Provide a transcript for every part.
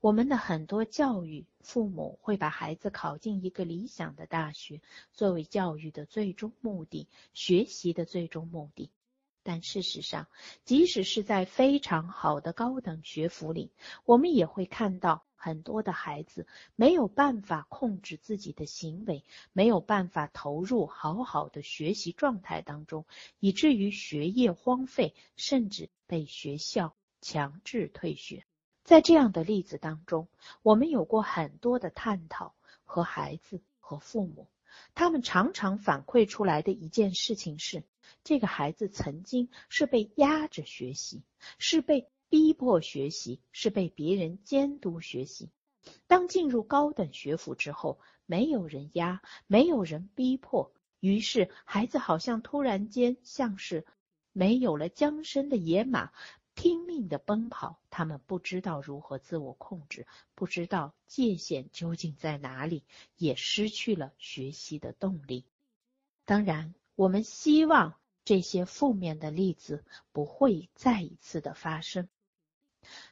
我们的很多教育，父母会把孩子考进一个理想的大学作为教育的最终目的，学习的最终目的。但事实上，即使是在非常好的高等学府里，我们也会看到很多的孩子没有办法控制自己的行为，没有办法投入好好的学习状态当中，以至于学业荒废，甚至被学校强制退学。在这样的例子当中，我们有过很多的探讨和孩子和父母，他们常常反馈出来的一件事情是：这个孩子曾经是被压着学习，是被逼迫学习，是被别人监督学习。当进入高等学府之后，没有人压，没有人逼迫，于是孩子好像突然间像是没有了缰绳的野马。拼命的奔跑，他们不知道如何自我控制，不知道界限究竟在哪里，也失去了学习的动力。当然，我们希望这些负面的例子不会再一次的发生。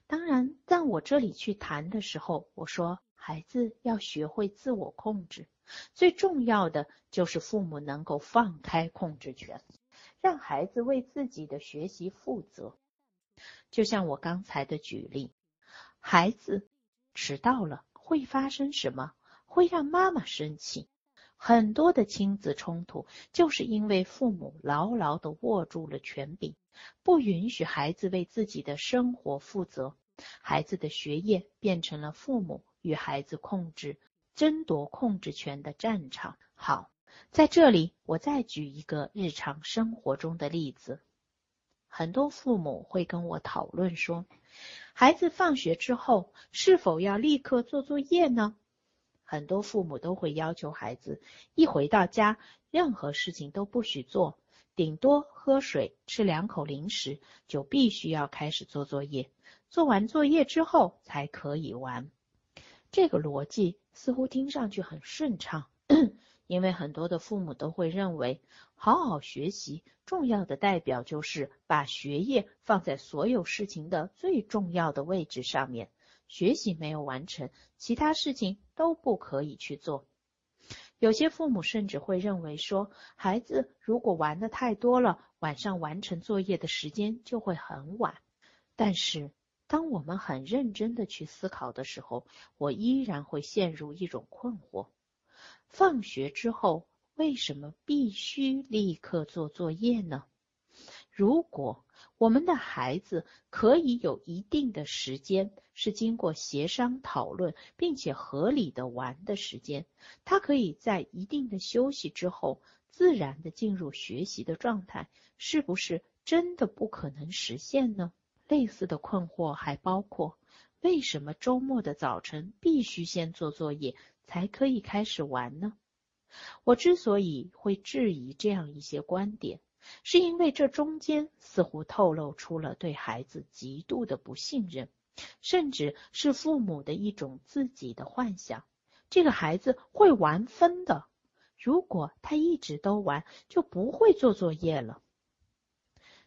当然，在我这里去谈的时候，我说孩子要学会自我控制，最重要的就是父母能够放开控制权，让孩子为自己的学习负责。就像我刚才的举例，孩子迟到了会发生什么？会让妈妈生气。很多的亲子冲突就是因为父母牢牢的握住了权柄，不允许孩子为自己的生活负责。孩子的学业变成了父母与孩子控制、争夺控制权的战场。好，在这里我再举一个日常生活中的例子。很多父母会跟我讨论说，孩子放学之后是否要立刻做作业呢？很多父母都会要求孩子一回到家，任何事情都不许做，顶多喝水、吃两口零食，就必须要开始做作业。做完作业之后才可以玩。这个逻辑似乎听上去很顺畅。因为很多的父母都会认为，好好学习重要的代表就是把学业放在所有事情的最重要的位置上面。学习没有完成，其他事情都不可以去做。有些父母甚至会认为说，孩子如果玩的太多了，晚上完成作业的时间就会很晚。但是，当我们很认真的去思考的时候，我依然会陷入一种困惑。放学之后为什么必须立刻做作业呢？如果我们的孩子可以有一定的时间是经过协商讨论并且合理的玩的时间，他可以在一定的休息之后自然的进入学习的状态，是不是真的不可能实现呢？类似的困惑还包括为什么周末的早晨必须先做作业？才可以开始玩呢。我之所以会质疑这样一些观点，是因为这中间似乎透露出了对孩子极度的不信任，甚至是父母的一种自己的幻想。这个孩子会玩疯的，如果他一直都玩，就不会做作业了。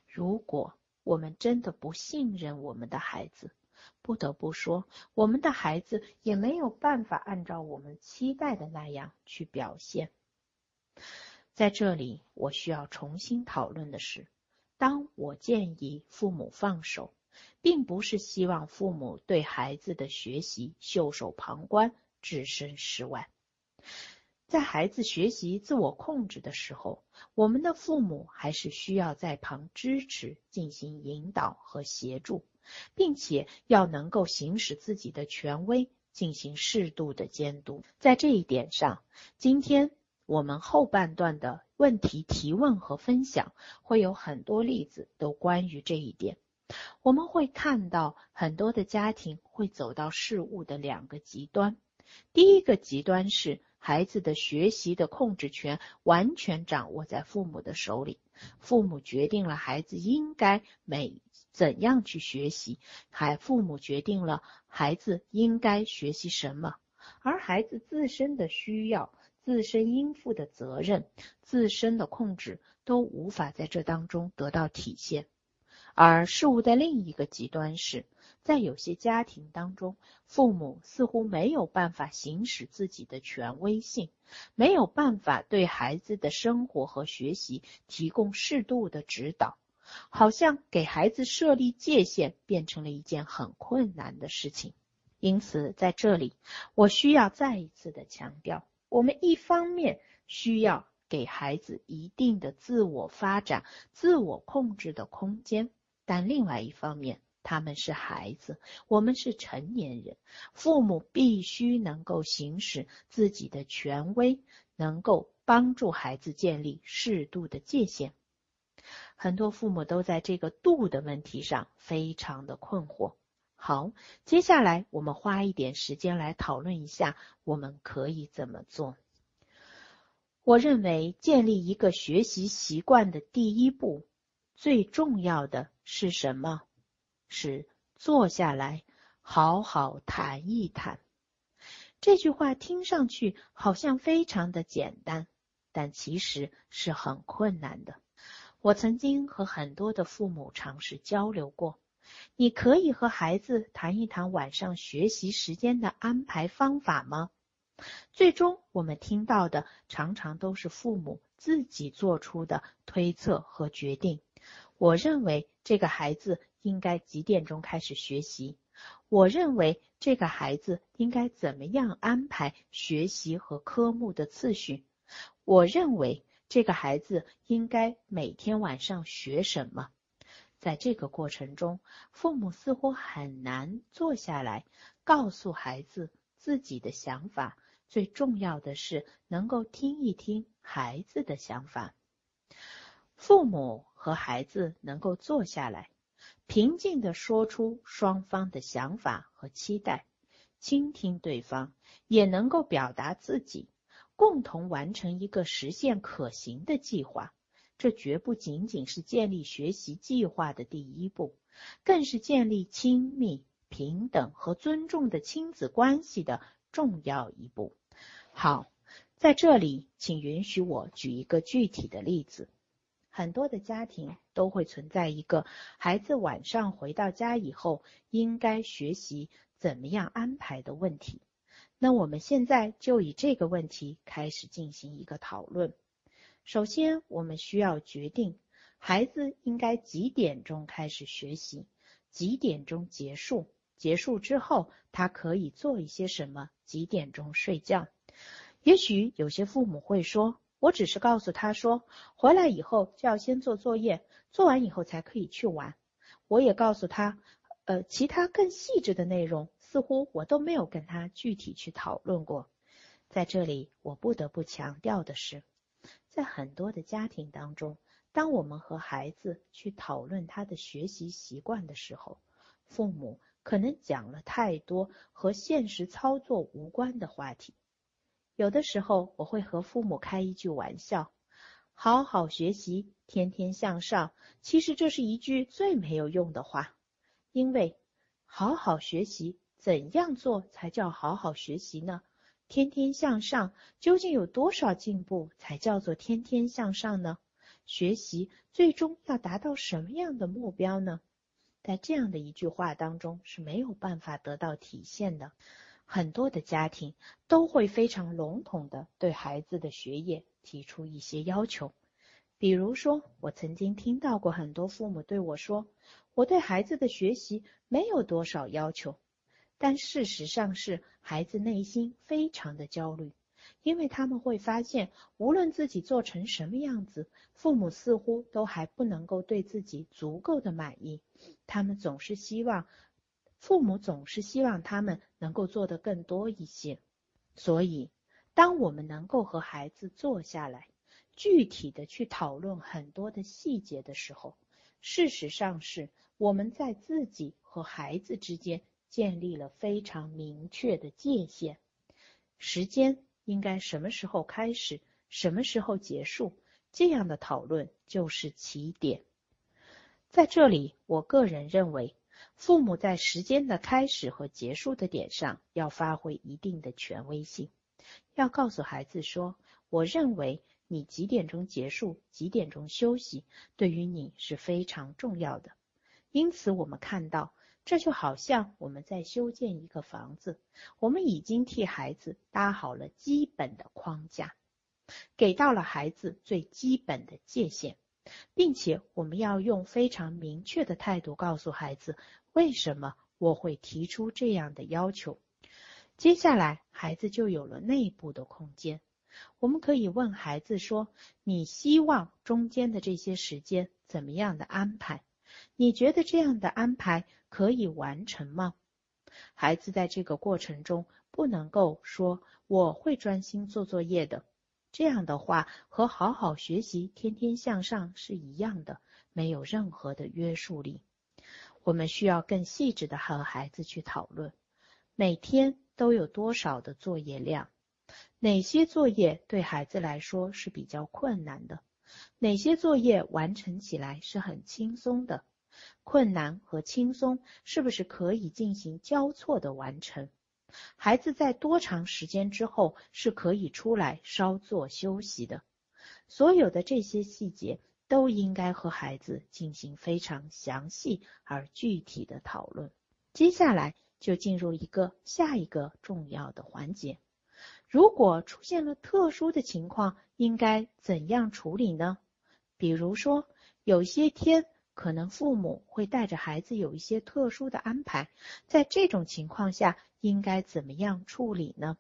如果我们真的不信任我们的孩子，不得不说，我们的孩子也没有办法按照我们期待的那样去表现。在这里，我需要重新讨论的是：当我建议父母放手，并不是希望父母对孩子的学习袖手旁观、置身事外。在孩子学习自我控制的时候，我们的父母还是需要在旁支持、进行引导和协助。并且要能够行使自己的权威，进行适度的监督。在这一点上，今天我们后半段的问题提问和分享会有很多例子，都关于这一点。我们会看到很多的家庭会走到事物的两个极端。第一个极端是孩子的学习的控制权完全掌握在父母的手里，父母决定了孩子应该每。怎样去学习？孩父母决定了孩子应该学习什么，而孩子自身的需要、自身应负的责任、自身的控制都无法在这当中得到体现。而事物的另一个极端是，在有些家庭当中，父母似乎没有办法行使自己的权威性，没有办法对孩子的生活和学习提供适度的指导，好像给孩子设立界限变成了一件很困难的事情。因此，在这里，我需要再一次的强调，我们一方面需要给孩子一定的自我发展、自我控制的空间，但另外一方面，他们是孩子，我们是成年人，父母必须能够行使自己的权威，能够帮助孩子建立适度的界限。很多父母都在这个度的问题上非常的困惑。好，接下来我们花一点时间来讨论一下，我们可以怎么做。我认为建立一个学习习惯的第一步，最重要的是什么？是坐下来好好谈一谈。这句话听上去好像非常的简单，但其实是很困难的。我曾经和很多的父母尝试交流过。你可以和孩子谈一谈晚上学习时间的安排方法吗？最终我们听到的常常都是父母自己做出的推测和决定。我认为这个孩子。应该几点钟开始学习？我认为这个孩子应该怎么样安排学习和科目的次序？我认为这个孩子应该每天晚上学什么？在这个过程中，父母似乎很难坐下来告诉孩子自己的想法。最重要的是能够听一听孩子的想法。父母和孩子能够坐下来。平静地说出双方的想法和期待，倾听对方，也能够表达自己，共同完成一个实现可行的计划。这绝不仅仅是建立学习计划的第一步，更是建立亲密、平等和尊重的亲子关系的重要一步。好，在这里，请允许我举一个具体的例子。很多的家庭都会存在一个孩子晚上回到家以后应该学习怎么样安排的问题。那我们现在就以这个问题开始进行一个讨论。首先，我们需要决定孩子应该几点钟开始学习，几点钟结束，结束之后他可以做一些什么，几点钟睡觉。也许有些父母会说。我只是告诉他说，回来以后就要先做作业，做完以后才可以去玩。我也告诉他，呃，其他更细致的内容，似乎我都没有跟他具体去讨论过。在这里，我不得不强调的是，在很多的家庭当中，当我们和孩子去讨论他的学习习惯的时候，父母可能讲了太多和现实操作无关的话题。有的时候，我会和父母开一句玩笑：“好好学习，天天向上。”其实这是一句最没有用的话，因为好好学习怎样做才叫好好学习呢？天天向上究竟有多少进步才叫做天天向上呢？学习最终要达到什么样的目标呢？在这样的一句话当中是没有办法得到体现的。很多的家庭都会非常笼统的对孩子的学业提出一些要求，比如说，我曾经听到过很多父母对我说：“我对孩子的学习没有多少要求。”但事实上是孩子内心非常的焦虑，因为他们会发现，无论自己做成什么样子，父母似乎都还不能够对自己足够的满意，他们总是希望。父母总是希望他们能够做得更多一些，所以，当我们能够和孩子坐下来，具体的去讨论很多的细节的时候，事实上是我们在自己和孩子之间建立了非常明确的界限，时间应该什么时候开始，什么时候结束，这样的讨论就是起点。在这里，我个人认为。父母在时间的开始和结束的点上要发挥一定的权威性，要告诉孩子说：“我认为你几点钟结束，几点钟休息，对于你是非常重要的。”因此，我们看到，这就好像我们在修建一个房子，我们已经替孩子搭好了基本的框架，给到了孩子最基本的界限，并且我们要用非常明确的态度告诉孩子，为什么我会提出这样的要求。接下来，孩子就有了内部的空间。我们可以问孩子说：“你希望中间的这些时间怎么样的安排？你觉得这样的安排？”可以完成吗？孩子在这个过程中不能够说我会专心做作业的，这样的话和好好学习、天天向上是一样的，没有任何的约束力。我们需要更细致的和孩子去讨论，每天都有多少的作业量，哪些作业对孩子来说是比较困难的，哪些作业完成起来是很轻松的。困难和轻松是不是可以进行交错的完成？孩子在多长时间之后是可以出来稍作休息的？所有的这些细节都应该和孩子进行非常详细而具体的讨论。接下来就进入一个下一个重要的环节：如果出现了特殊的情况，应该怎样处理呢？比如说，有些天。可能父母会带着孩子有一些特殊的安排，在这种情况下应该怎么样处理呢？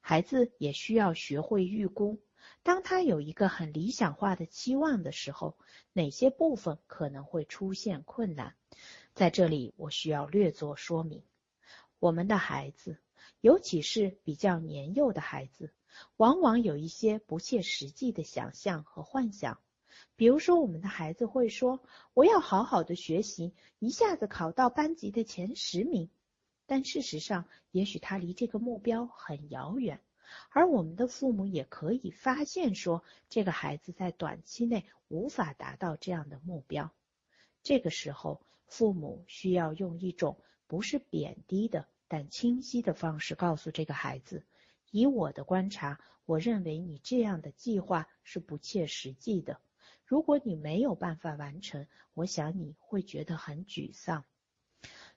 孩子也需要学会预估，当他有一个很理想化的期望的时候，哪些部分可能会出现困难？在这里我需要略作说明。我们的孩子，尤其是比较年幼的孩子，往往有一些不切实际的想象和幻想。比如说，我们的孩子会说：“我要好好的学习，一下子考到班级的前十名。”但事实上，也许他离这个目标很遥远。而我们的父母也可以发现，说这个孩子在短期内无法达到这样的目标。这个时候，父母需要用一种不是贬低的，但清晰的方式告诉这个孩子：“以我的观察，我认为你这样的计划是不切实际的。”如果你没有办法完成，我想你会觉得很沮丧。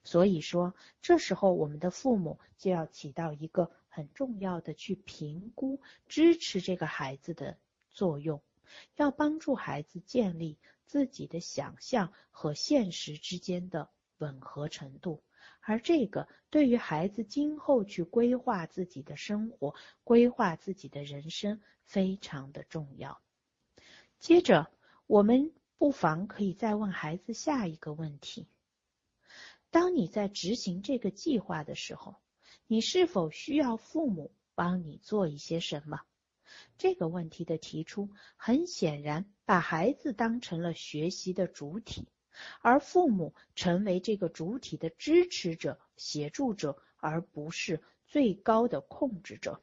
所以说，这时候我们的父母就要起到一个很重要的去评估、支持这个孩子的作用，要帮助孩子建立自己的想象和现实之间的吻合程度。而这个对于孩子今后去规划自己的生活、规划自己的人生非常的重要。接着。我们不妨可以再问孩子下一个问题：当你在执行这个计划的时候，你是否需要父母帮你做一些什么？这个问题的提出，很显然把孩子当成了学习的主体，而父母成为这个主体的支持者、协助者，而不是最高的控制者。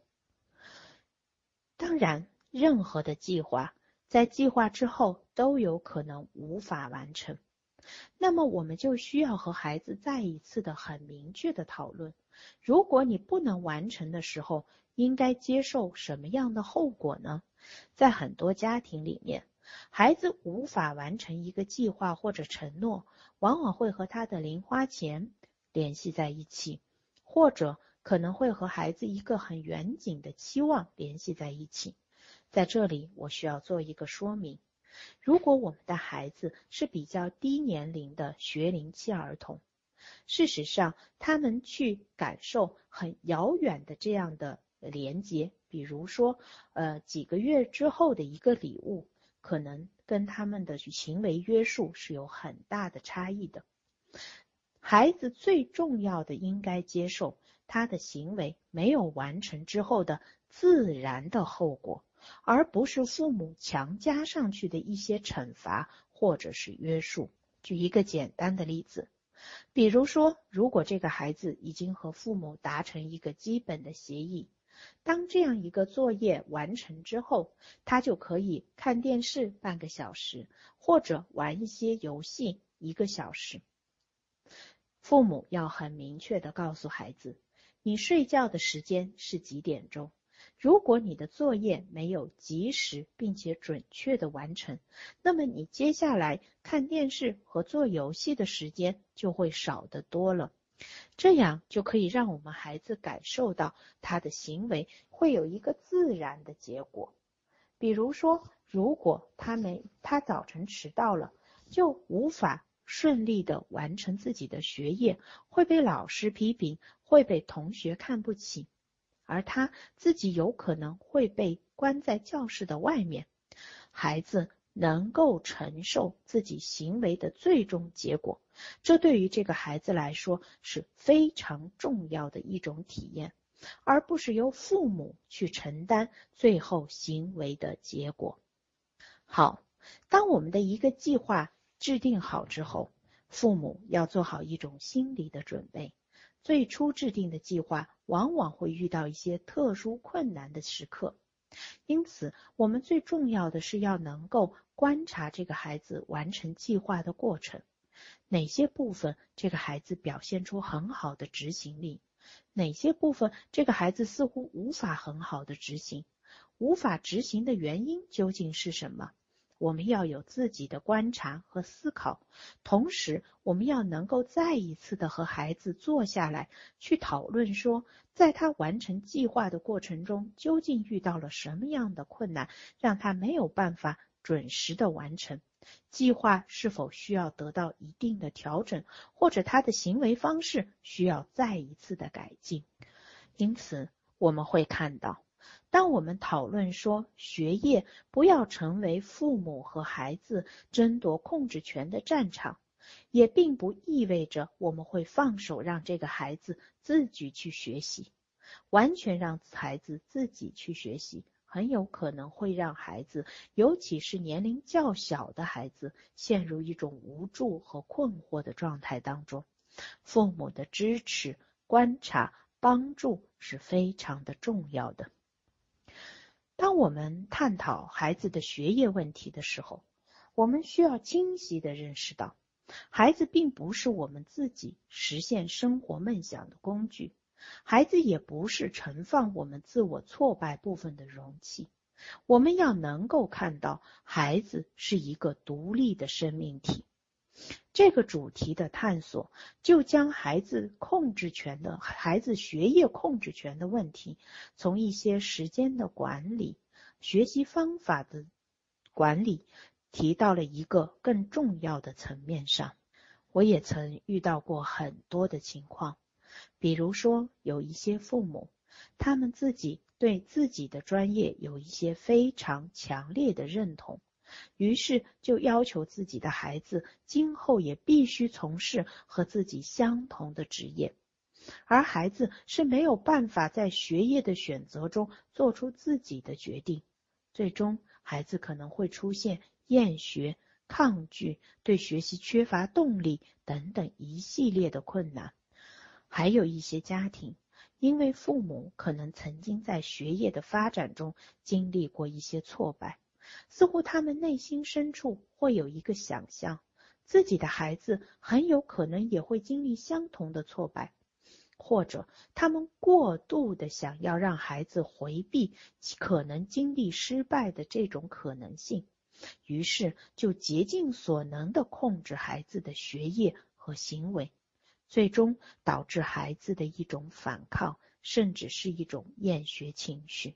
当然，任何的计划。在计划之后都有可能无法完成，那么我们就需要和孩子再一次的很明确的讨论：如果你不能完成的时候，应该接受什么样的后果呢？在很多家庭里面，孩子无法完成一个计划或者承诺，往往会和他的零花钱联系在一起，或者可能会和孩子一个很远景的期望联系在一起。在这里，我需要做一个说明：如果我们的孩子是比较低年龄的学龄期儿童，事实上，他们去感受很遥远的这样的连接，比如说，呃，几个月之后的一个礼物，可能跟他们的行为约束是有很大的差异的。孩子最重要的应该接受他的行为没有完成之后的自然的后果。而不是父母强加上去的一些惩罚或者是约束。举一个简单的例子，比如说，如果这个孩子已经和父母达成一个基本的协议，当这样一个作业完成之后，他就可以看电视半个小时，或者玩一些游戏一个小时。父母要很明确的告诉孩子，你睡觉的时间是几点钟。如果你的作业没有及时并且准确的完成，那么你接下来看电视和做游戏的时间就会少得多了。这样就可以让我们孩子感受到他的行为会有一个自然的结果。比如说，如果他没他早晨迟到了，就无法顺利的完成自己的学业，会被老师批评，会被同学看不起。而他自己有可能会被关在教室的外面。孩子能够承受自己行为的最终结果，这对于这个孩子来说是非常重要的一种体验，而不是由父母去承担最后行为的结果。好，当我们的一个计划制定好之后，父母要做好一种心理的准备。最初制定的计划往往会遇到一些特殊困难的时刻，因此我们最重要的是要能够观察这个孩子完成计划的过程，哪些部分这个孩子表现出很好的执行力，哪些部分这个孩子似乎无法很好的执行，无法执行的原因究竟是什么？我们要有自己的观察和思考，同时我们要能够再一次的和孩子坐下来去讨论，说在他完成计划的过程中，究竟遇到了什么样的困难，让他没有办法准时的完成计划，是否需要得到一定的调整，或者他的行为方式需要再一次的改进。因此，我们会看到。当我们讨论说学业不要成为父母和孩子争夺控制权的战场，也并不意味着我们会放手让这个孩子自己去学习。完全让孩子自己去学习，很有可能会让孩子，尤其是年龄较小的孩子，陷入一种无助和困惑的状态当中。父母的支持、观察、帮助是非常的重要的。我们探讨孩子的学业问题的时候，我们需要清晰的认识到，孩子并不是我们自己实现生活梦想的工具，孩子也不是盛放我们自我挫败部分的容器。我们要能够看到，孩子是一个独立的生命体。这个主题的探索，就将孩子控制权的孩子学业控制权的问题，从一些时间的管理、学习方法的管理，提到了一个更重要的层面上。我也曾遇到过很多的情况，比如说有一些父母，他们自己对自己的专业有一些非常强烈的认同。于是就要求自己的孩子今后也必须从事和自己相同的职业，而孩子是没有办法在学业的选择中做出自己的决定，最终孩子可能会出现厌学、抗拒、对学习缺乏动力等等一系列的困难。还有一些家庭，因为父母可能曾经在学业的发展中经历过一些挫败。似乎他们内心深处会有一个想象，自己的孩子很有可能也会经历相同的挫败，或者他们过度的想要让孩子回避可能经历失败的这种可能性，于是就竭尽所能的控制孩子的学业和行为，最终导致孩子的一种反抗，甚至是一种厌学情绪。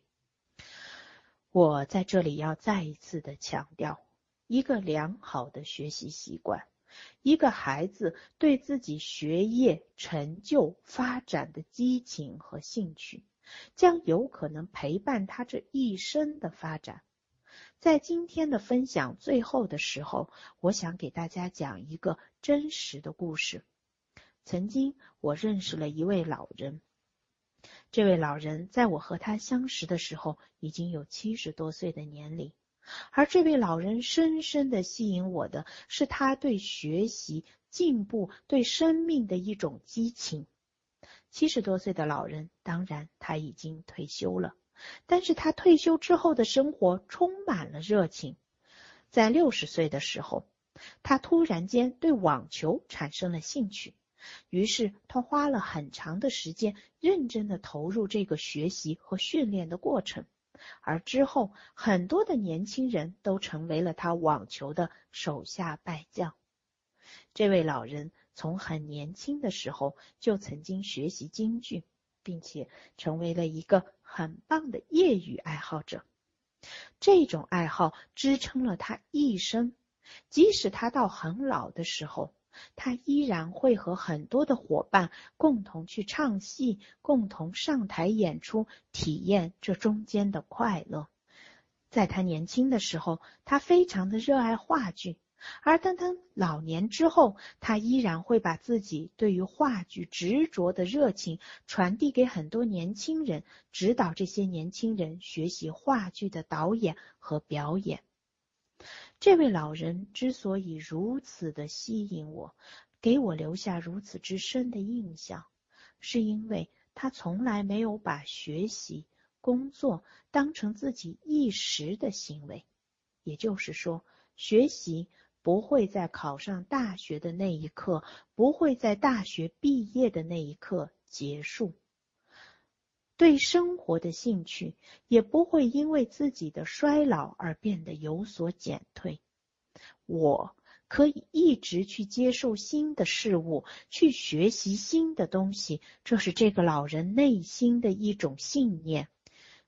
我在这里要再一次的强调，一个良好的学习习惯，一个孩子对自己学业成就发展的激情和兴趣，将有可能陪伴他这一生的发展。在今天的分享最后的时候，我想给大家讲一个真实的故事。曾经，我认识了一位老人。这位老人在我和他相识的时候，已经有七十多岁的年龄，而这位老人深深的吸引我的是他对学习、进步、对生命的一种激情。七十多岁的老人，当然他已经退休了，但是他退休之后的生活充满了热情。在六十岁的时候，他突然间对网球产生了兴趣。于是他花了很长的时间，认真的投入这个学习和训练的过程。而之后，很多的年轻人都成为了他网球的手下败将。这位老人从很年轻的时候就曾经学习京剧，并且成为了一个很棒的业余爱好者。这种爱好支撑了他一生，即使他到很老的时候。他依然会和很多的伙伴共同去唱戏，共同上台演出，体验这中间的快乐。在他年轻的时候，他非常的热爱话剧；而当他老年之后，他依然会把自己对于话剧执着的热情传递给很多年轻人，指导这些年轻人学习话剧的导演和表演。这位老人之所以如此的吸引我，给我留下如此之深的印象，是因为他从来没有把学习、工作当成自己一时的行为。也就是说，学习不会在考上大学的那一刻，不会在大学毕业的那一刻结束。对生活的兴趣也不会因为自己的衰老而变得有所减退。我可以一直去接受新的事物，去学习新的东西，这是这个老人内心的一种信念。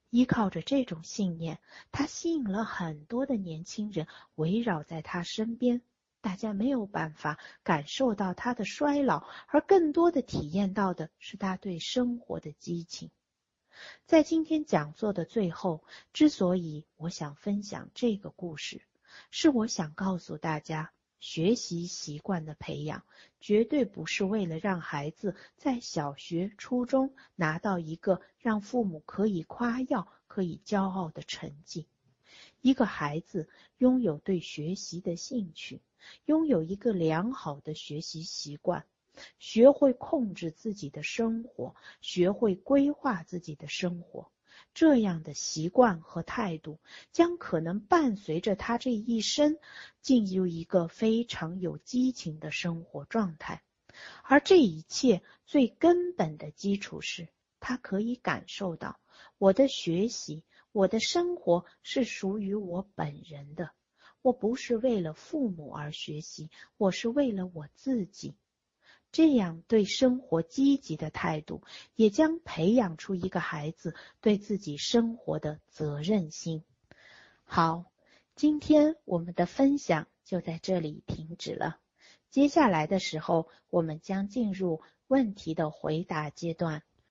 依靠着这种信念，他吸引了很多的年轻人围绕在他身边。大家没有办法感受到他的衰老，而更多的体验到的是他对生活的激情。在今天讲座的最后，之所以我想分享这个故事，是我想告诉大家，学习习惯的培养绝对不是为了让孩子在小学、初中拿到一个让父母可以夸耀、可以骄傲的成绩。一个孩子拥有对学习的兴趣，拥有一个良好的学习习惯。学会控制自己的生活，学会规划自己的生活，这样的习惯和态度将可能伴随着他这一生进入一个非常有激情的生活状态。而这一切最根本的基础是，他可以感受到我的学习，我的生活是属于我本人的。我不是为了父母而学习，我是为了我自己。这样对生活积极的态度，也将培养出一个孩子对自己生活的责任心。好，今天我们的分享就在这里停止了。接下来的时候，我们将进入问题的回答阶段。